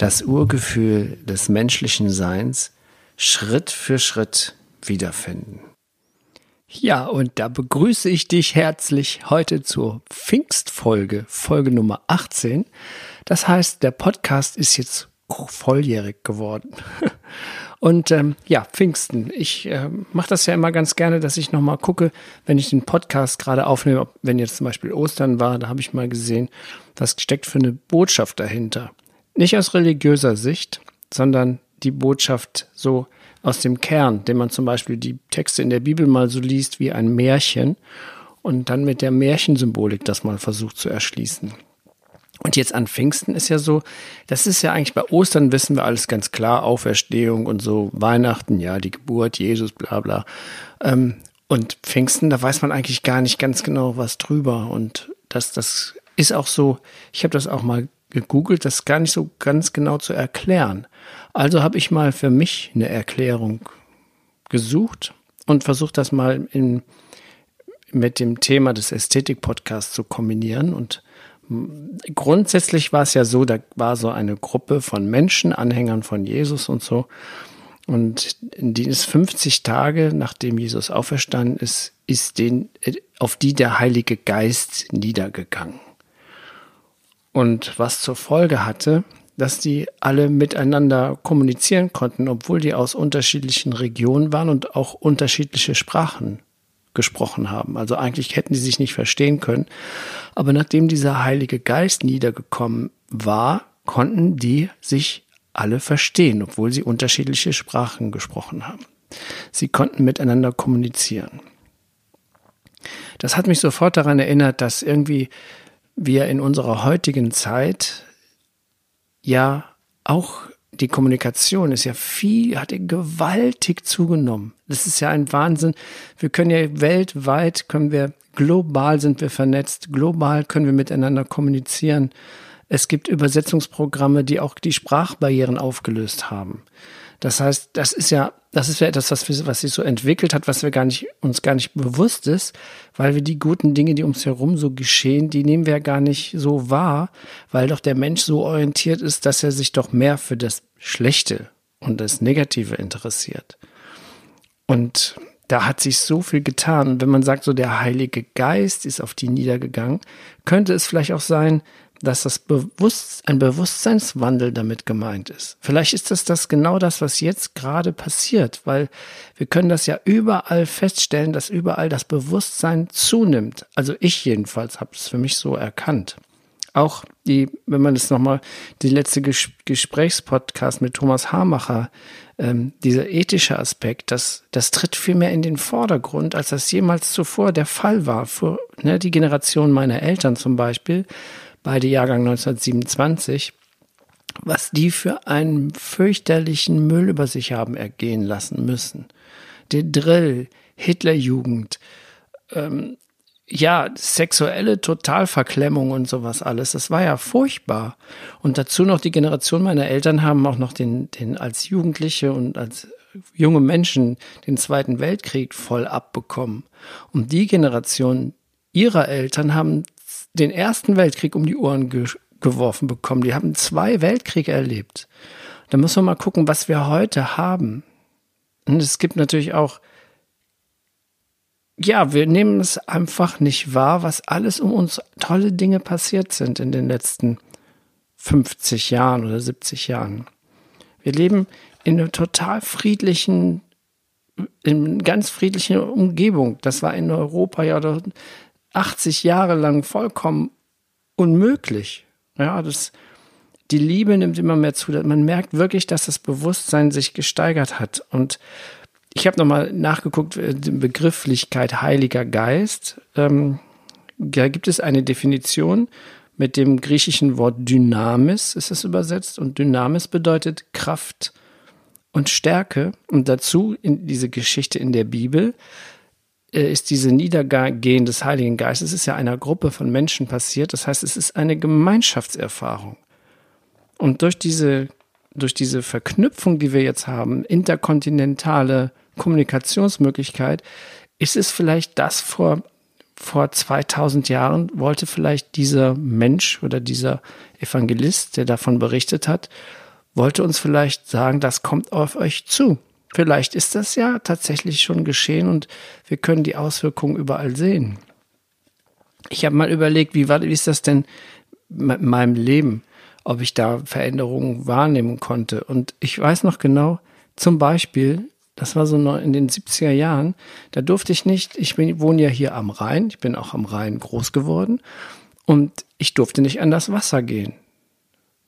das Urgefühl des menschlichen Seins Schritt für Schritt wiederfinden. Ja, und da begrüße ich dich herzlich heute zur Pfingstfolge, Folge Nummer 18. Das heißt, der Podcast ist jetzt volljährig geworden. Und ähm, ja, Pfingsten. Ich äh, mache das ja immer ganz gerne, dass ich nochmal gucke, wenn ich den Podcast gerade aufnehme, wenn jetzt zum Beispiel Ostern war, da habe ich mal gesehen, was steckt für eine Botschaft dahinter. Nicht aus religiöser Sicht, sondern die Botschaft so aus dem Kern, den man zum Beispiel die Texte in der Bibel mal so liest wie ein Märchen und dann mit der Märchensymbolik das mal versucht zu erschließen. Und jetzt an Pfingsten ist ja so, das ist ja eigentlich bei Ostern wissen wir alles ganz klar, Auferstehung und so, Weihnachten, ja, die Geburt, Jesus, bla bla. Ähm, und Pfingsten, da weiß man eigentlich gar nicht ganz genau was drüber. Und das, das ist auch so, ich habe das auch mal gegoogelt, das gar nicht so ganz genau zu erklären. Also habe ich mal für mich eine Erklärung gesucht und versucht das mal in, mit dem Thema des Ästhetik-Podcasts zu kombinieren und grundsätzlich war es ja so, da war so eine Gruppe von Menschen, Anhängern von Jesus und so. Und die ist 50 Tage, nachdem Jesus auferstanden ist, ist den, auf die der Heilige Geist niedergegangen. Und was zur Folge hatte, dass die alle miteinander kommunizieren konnten, obwohl die aus unterschiedlichen Regionen waren und auch unterschiedliche Sprachen gesprochen haben. Also eigentlich hätten die sich nicht verstehen können. Aber nachdem dieser Heilige Geist niedergekommen war, konnten die sich alle verstehen, obwohl sie unterschiedliche Sprachen gesprochen haben. Sie konnten miteinander kommunizieren. Das hat mich sofort daran erinnert, dass irgendwie wir in unserer heutigen Zeit ja auch die Kommunikation ist ja viel, hat gewaltig zugenommen. Das ist ja ein Wahnsinn. Wir können ja weltweit, können wir, global sind wir vernetzt, global können wir miteinander kommunizieren. Es gibt Übersetzungsprogramme, die auch die Sprachbarrieren aufgelöst haben. Das heißt, das ist ja, das ist ja etwas, was, was sich so entwickelt hat, was wir gar nicht, uns gar nicht bewusst ist, weil wir die guten Dinge, die ums herum so geschehen, die nehmen wir ja gar nicht so wahr, weil doch der Mensch so orientiert ist, dass er sich doch mehr für das Schlechte und das Negative interessiert. Und da hat sich so viel getan. Und wenn man sagt, so der Heilige Geist ist auf die niedergegangen, könnte es vielleicht auch sein, dass das Bewusst ein Bewusstseinswandel damit gemeint ist. Vielleicht ist das das genau das, was jetzt gerade passiert, weil wir können das ja überall feststellen, dass überall das Bewusstsein zunimmt. Also ich jedenfalls habe es für mich so erkannt. Auch die, wenn man das nochmal, die letzte Ges Gesprächspodcast mit Thomas Hamacher, ähm, dieser ethische Aspekt, das, das tritt viel mehr in den Vordergrund, als das jemals zuvor der Fall war. Für ne, die Generation meiner Eltern zum Beispiel beide Jahrgang 1927, was die für einen fürchterlichen Müll über sich haben ergehen lassen müssen. Der Drill, Hitlerjugend, ähm, ja, sexuelle Totalverklemmung und sowas alles. Das war ja furchtbar. Und dazu noch die Generation meiner Eltern haben auch noch den, den als Jugendliche und als junge Menschen den Zweiten Weltkrieg voll abbekommen. Und die Generation ihrer Eltern haben den Ersten Weltkrieg um die Ohren ge geworfen bekommen. Die haben zwei Weltkriege erlebt. Da müssen wir mal gucken, was wir heute haben. Und es gibt natürlich auch, ja, wir nehmen es einfach nicht wahr, was alles um uns tolle Dinge passiert sind in den letzten 50 Jahren oder 70 Jahren. Wir leben in einer total friedlichen, in ganz friedlichen Umgebung. Das war in Europa ja 80 Jahre lang vollkommen unmöglich. Ja, das, die Liebe nimmt immer mehr zu. Man merkt wirklich, dass das Bewusstsein sich gesteigert hat. Und ich habe nochmal nachgeguckt, äh, die Begrifflichkeit Heiliger Geist. Ähm, da gibt es eine Definition mit dem griechischen Wort Dynamis ist es übersetzt und Dynamis bedeutet Kraft und Stärke. Und dazu in diese Geschichte in der Bibel ist diese Niedergehen des Heiligen Geistes, ist ja einer Gruppe von Menschen passiert. Das heißt, es ist eine Gemeinschaftserfahrung. Und durch diese, durch diese Verknüpfung, die wir jetzt haben, interkontinentale Kommunikationsmöglichkeit, ist es vielleicht das vor, vor 2000 Jahren, wollte vielleicht dieser Mensch oder dieser Evangelist, der davon berichtet hat, wollte uns vielleicht sagen, das kommt auf euch zu. Vielleicht ist das ja tatsächlich schon geschehen und wir können die Auswirkungen überall sehen. Ich habe mal überlegt, wie, war, wie ist das denn mit meinem Leben, ob ich da Veränderungen wahrnehmen konnte. Und ich weiß noch genau, zum Beispiel, das war so in den 70er Jahren, da durfte ich nicht, ich bin, wohne ja hier am Rhein, ich bin auch am Rhein groß geworden und ich durfte nicht an das Wasser gehen.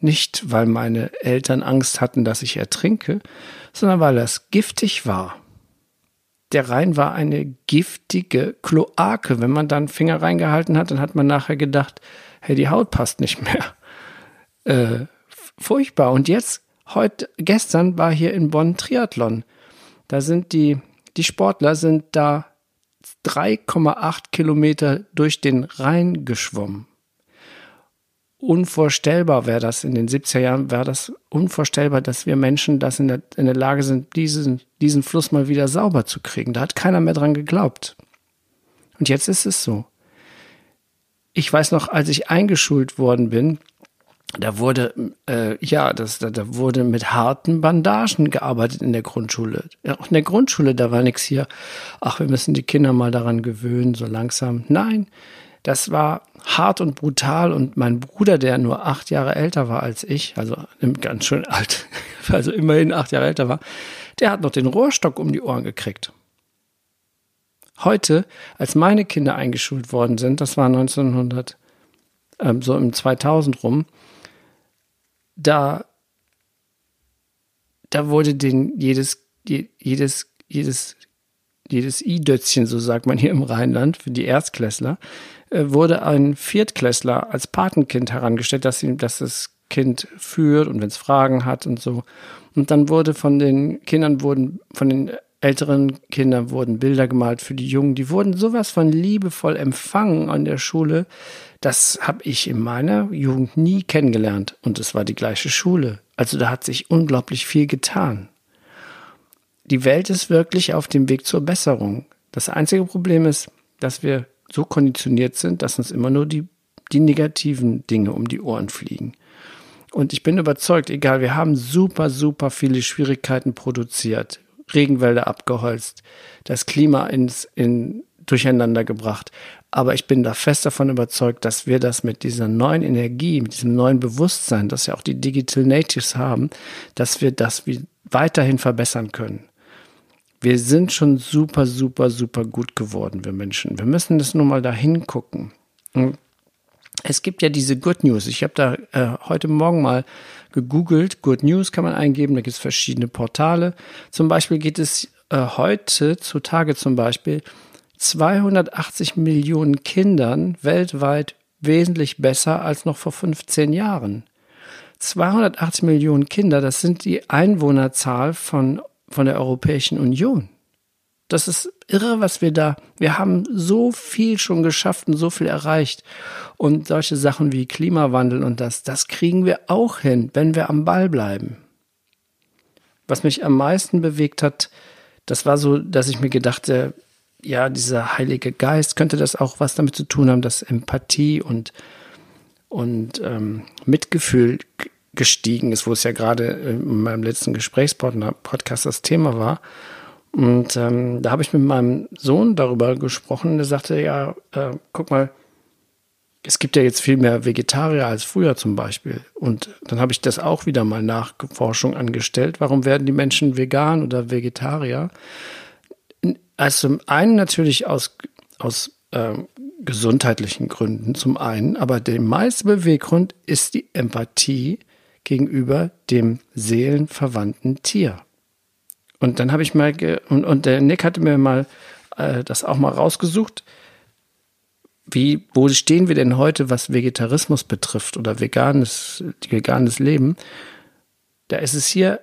Nicht, weil meine Eltern Angst hatten, dass ich ertrinke, sondern weil es giftig war. Der Rhein war eine giftige Kloake. Wenn man dann Finger reingehalten hat, dann hat man nachher gedacht, hey, die Haut passt nicht mehr. Äh, furchtbar. Und jetzt, heute, gestern war hier in Bonn Triathlon. Da sind die, die Sportler sind da 3,8 Kilometer durch den Rhein geschwommen unvorstellbar wäre das in den 70er Jahren, wäre das unvorstellbar, dass wir Menschen das in der, in der Lage sind, diesen, diesen Fluss mal wieder sauber zu kriegen. Da hat keiner mehr dran geglaubt. Und jetzt ist es so. Ich weiß noch, als ich eingeschult worden bin, da wurde, äh, ja, das, da, da wurde mit harten Bandagen gearbeitet in der Grundschule. Ja, auch in der Grundschule, da war nichts hier. Ach, wir müssen die Kinder mal daran gewöhnen, so langsam. Nein, das war hart und brutal und mein Bruder, der nur acht Jahre älter war als ich, also ganz schön alt, also immerhin acht Jahre älter war, der hat noch den Rohrstock um die Ohren gekriegt. Heute, als meine Kinder eingeschult worden sind, das war 1900, ähm, so im 2000 rum, da, da wurde den jedes, jedes, jedes, jedes I-Dötzchen, so sagt man hier im Rheinland, für die Erstklässler, äh, wurde ein Viertklässler als Patenkind herangestellt, dass ihm, dass das Kind führt und wenn es Fragen hat und so. Und dann wurde von den Kindern wurden, von den älteren Kindern wurden Bilder gemalt für die Jungen. Die wurden sowas von liebevoll empfangen an der Schule. Das habe ich in meiner Jugend nie kennengelernt. Und es war die gleiche Schule. Also da hat sich unglaublich viel getan. Die Welt ist wirklich auf dem Weg zur Besserung. Das einzige Problem ist, dass wir so konditioniert sind, dass uns immer nur die, die negativen Dinge um die Ohren fliegen. Und ich bin überzeugt, egal, wir haben super, super viele Schwierigkeiten produziert, Regenwälder abgeholzt, das Klima ins, in, durcheinander gebracht. Aber ich bin da fest davon überzeugt, dass wir das mit dieser neuen Energie, mit diesem neuen Bewusstsein, das ja auch die Digital Natives haben, dass wir das weiterhin verbessern können wir sind schon super, super, super gut geworden, wir Menschen. Wir müssen das nur mal da hingucken. Es gibt ja diese Good News. Ich habe da äh, heute Morgen mal gegoogelt. Good News kann man eingeben. Da gibt es verschiedene Portale. Zum Beispiel geht es äh, heute zutage zum Beispiel 280 Millionen Kindern weltweit wesentlich besser als noch vor 15 Jahren. 280 Millionen Kinder, das sind die Einwohnerzahl von von der Europäischen Union. Das ist irre, was wir da, wir haben so viel schon geschafft und so viel erreicht. Und solche Sachen wie Klimawandel und das, das kriegen wir auch hin, wenn wir am Ball bleiben. Was mich am meisten bewegt hat, das war so, dass ich mir gedachte, ja, dieser Heilige Geist könnte das auch was damit zu tun haben, dass Empathie und, und ähm, Mitgefühl gestiegen ist, wo es ja gerade in meinem letzten Gesprächspodcast das Thema war. Und ähm, da habe ich mit meinem Sohn darüber gesprochen. Der sagte, ja, äh, guck mal, es gibt ja jetzt viel mehr Vegetarier als früher zum Beispiel. Und dann habe ich das auch wieder mal nach Forschung angestellt. Warum werden die Menschen vegan oder Vegetarier? Also zum einen natürlich aus, aus äh, gesundheitlichen Gründen zum einen, aber der meiste Beweggrund ist die Empathie gegenüber dem seelenverwandten Tier. Und dann habe ich mal, und, und der Nick hatte mir mal äh, das auch mal rausgesucht. wie, wo stehen wir denn heute, was Vegetarismus betrifft oder veganes, veganes Leben? Da ist es hier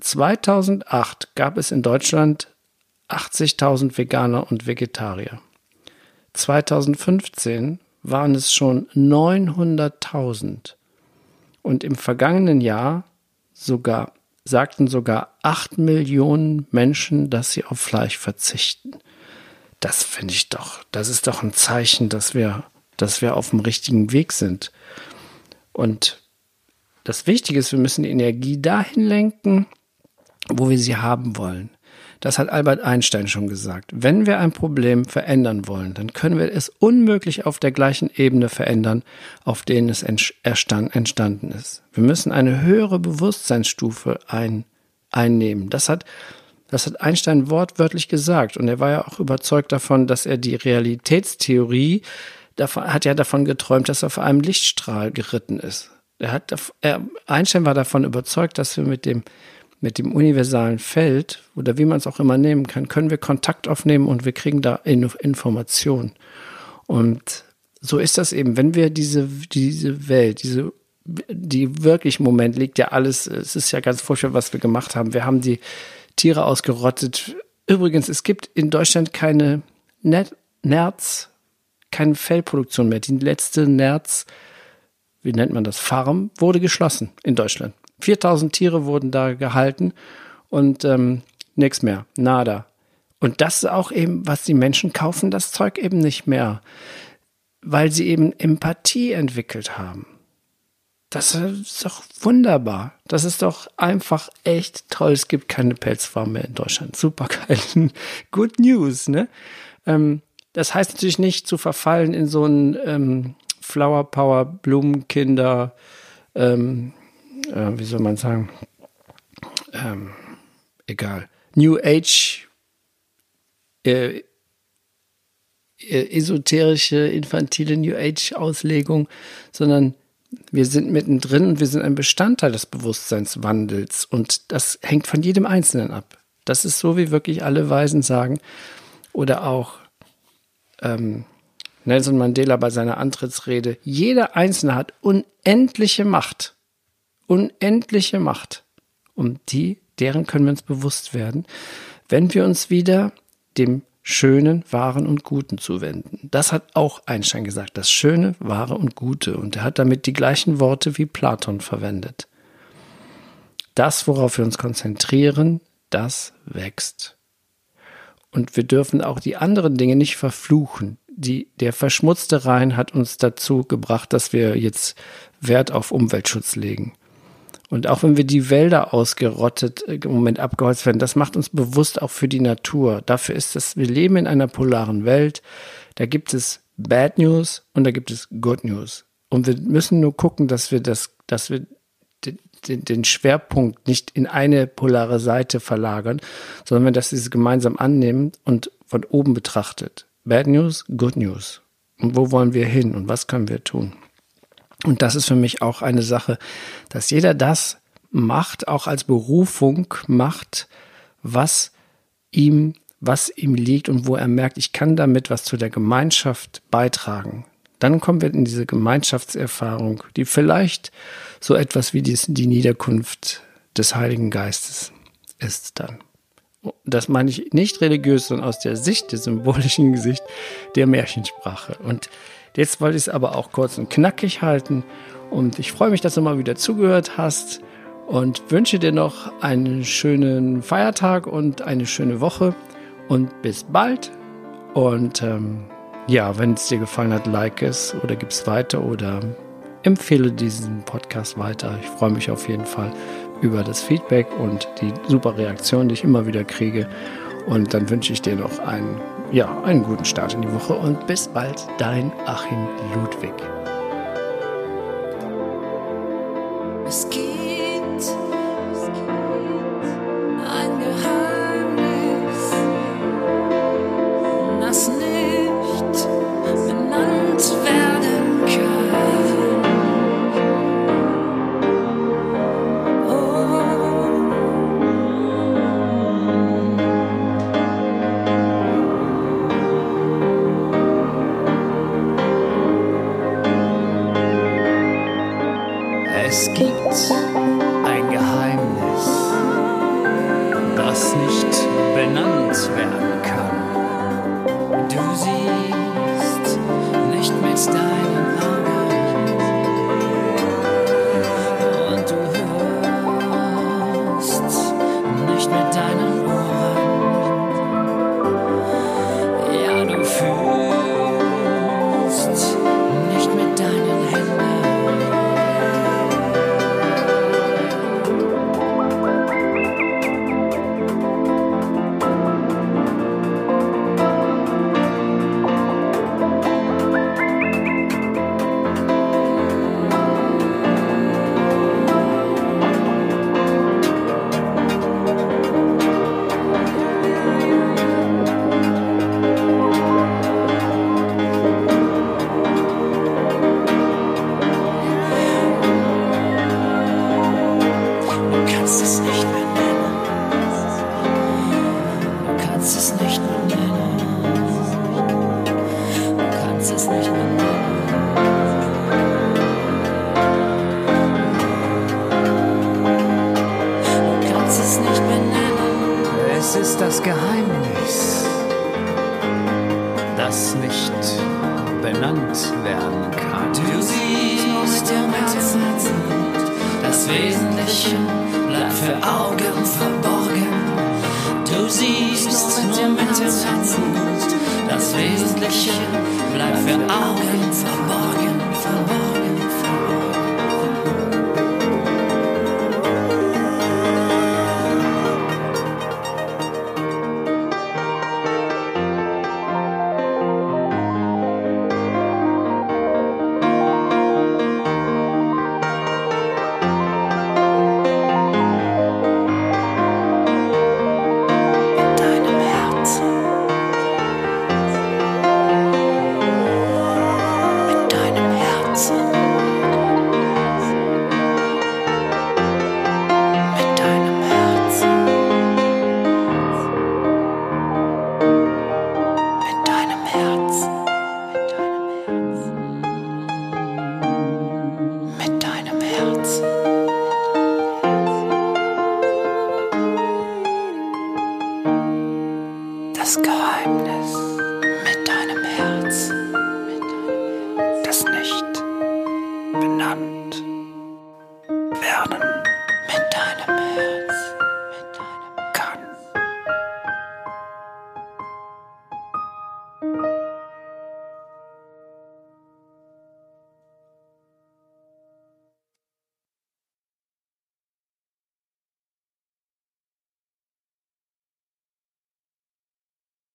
2008 gab es in Deutschland 80.000 Veganer und Vegetarier. 2015 waren es schon 900.000. Und im vergangenen Jahr sogar, sagten sogar 8 Millionen Menschen, dass sie auf Fleisch verzichten. Das finde ich doch, das ist doch ein Zeichen, dass wir, dass wir auf dem richtigen Weg sind. Und das Wichtige ist, wir müssen die Energie dahin lenken, wo wir sie haben wollen. Das hat Albert Einstein schon gesagt. Wenn wir ein Problem verändern wollen, dann können wir es unmöglich auf der gleichen Ebene verändern, auf denen es entstanden ist. Wir müssen eine höhere Bewusstseinsstufe ein, einnehmen. Das hat, das hat Einstein wortwörtlich gesagt. Und er war ja auch überzeugt davon, dass er die Realitätstheorie, davon, hat ja davon geträumt, dass er auf einem Lichtstrahl geritten ist. Er hat, er, Einstein war davon überzeugt, dass wir mit dem mit dem universalen Feld oder wie man es auch immer nehmen kann, können wir Kontakt aufnehmen und wir kriegen da Informationen. Und so ist das eben, wenn wir diese, diese Welt, diese, die wirklich im Moment liegt ja alles, es ist ja ganz furchtbar, was wir gemacht haben. Wir haben die Tiere ausgerottet. Übrigens, es gibt in Deutschland keine Nerz, keine Fellproduktion mehr. Die letzte Nerz, wie nennt man das, Farm, wurde geschlossen in Deutschland. 4000 Tiere wurden da gehalten und ähm, nichts mehr, nada. Und das ist auch eben, was die Menschen kaufen, das Zeug eben nicht mehr, weil sie eben Empathie entwickelt haben. Das ist doch wunderbar. Das ist doch einfach echt toll. Es gibt keine Pelzfarm mehr in Deutschland. Super geil. Good News, ne? Ähm, das heißt natürlich nicht zu verfallen in so ein ähm, Flower Power Blumenkinder ähm, äh, wie soll man sagen, ähm, egal, New Age, äh, äh, esoterische, infantile New Age-Auslegung, sondern wir sind mittendrin und wir sind ein Bestandteil des Bewusstseinswandels und das hängt von jedem Einzelnen ab. Das ist so, wie wirklich alle Weisen sagen. Oder auch ähm, Nelson Mandela bei seiner Antrittsrede. Jeder Einzelne hat unendliche Macht unendliche Macht. Um die, deren können wir uns bewusst werden, wenn wir uns wieder dem Schönen, Wahren und Guten zuwenden. Das hat auch Einstein gesagt, das Schöne, Wahre und Gute. Und er hat damit die gleichen Worte wie Platon verwendet. Das, worauf wir uns konzentrieren, das wächst. Und wir dürfen auch die anderen Dinge nicht verfluchen. Die, der verschmutzte Rhein hat uns dazu gebracht, dass wir jetzt Wert auf Umweltschutz legen. Und auch wenn wir die Wälder ausgerottet äh, im Moment abgeholzt werden, das macht uns bewusst auch für die Natur. Dafür ist es, wir leben in einer polaren Welt. Da gibt es Bad News und da gibt es Good News. Und wir müssen nur gucken, dass wir das, dass wir den, den Schwerpunkt nicht in eine polare Seite verlagern, sondern wenn das dieses gemeinsam annehmen und von oben betrachtet. Bad News, Good News. Und wo wollen wir hin und was können wir tun? Und das ist für mich auch eine Sache, dass jeder das macht, auch als Berufung macht, was ihm, was ihm liegt und wo er merkt, ich kann damit was zu der Gemeinschaft beitragen. Dann kommen wir in diese Gemeinschaftserfahrung, die vielleicht so etwas wie die, Niederkunft des Heiligen Geistes ist dann. Das meine ich nicht religiös, sondern aus der Sicht, der symbolischen Sicht der Märchensprache. Und Jetzt wollte ich es aber auch kurz und knackig halten. Und ich freue mich, dass du mal wieder zugehört hast und wünsche dir noch einen schönen Feiertag und eine schöne Woche. Und bis bald. Und ähm, ja, wenn es dir gefallen hat, like es oder gib es weiter oder empfehle diesen Podcast weiter. Ich freue mich auf jeden Fall über das Feedback und die super Reaktion, die ich immer wieder kriege. Und dann wünsche ich dir noch einen ja, einen guten Start in die Woche und bis bald, dein Achim Ludwig. Das nicht benannt werden kann. Du siehst im Herzen, das Wesentliche bleibt für Augen verborgen. Du siehst nur mit dem Herzen, das Wesentliche bleibt für Augen verborgen, Das Geheimnis.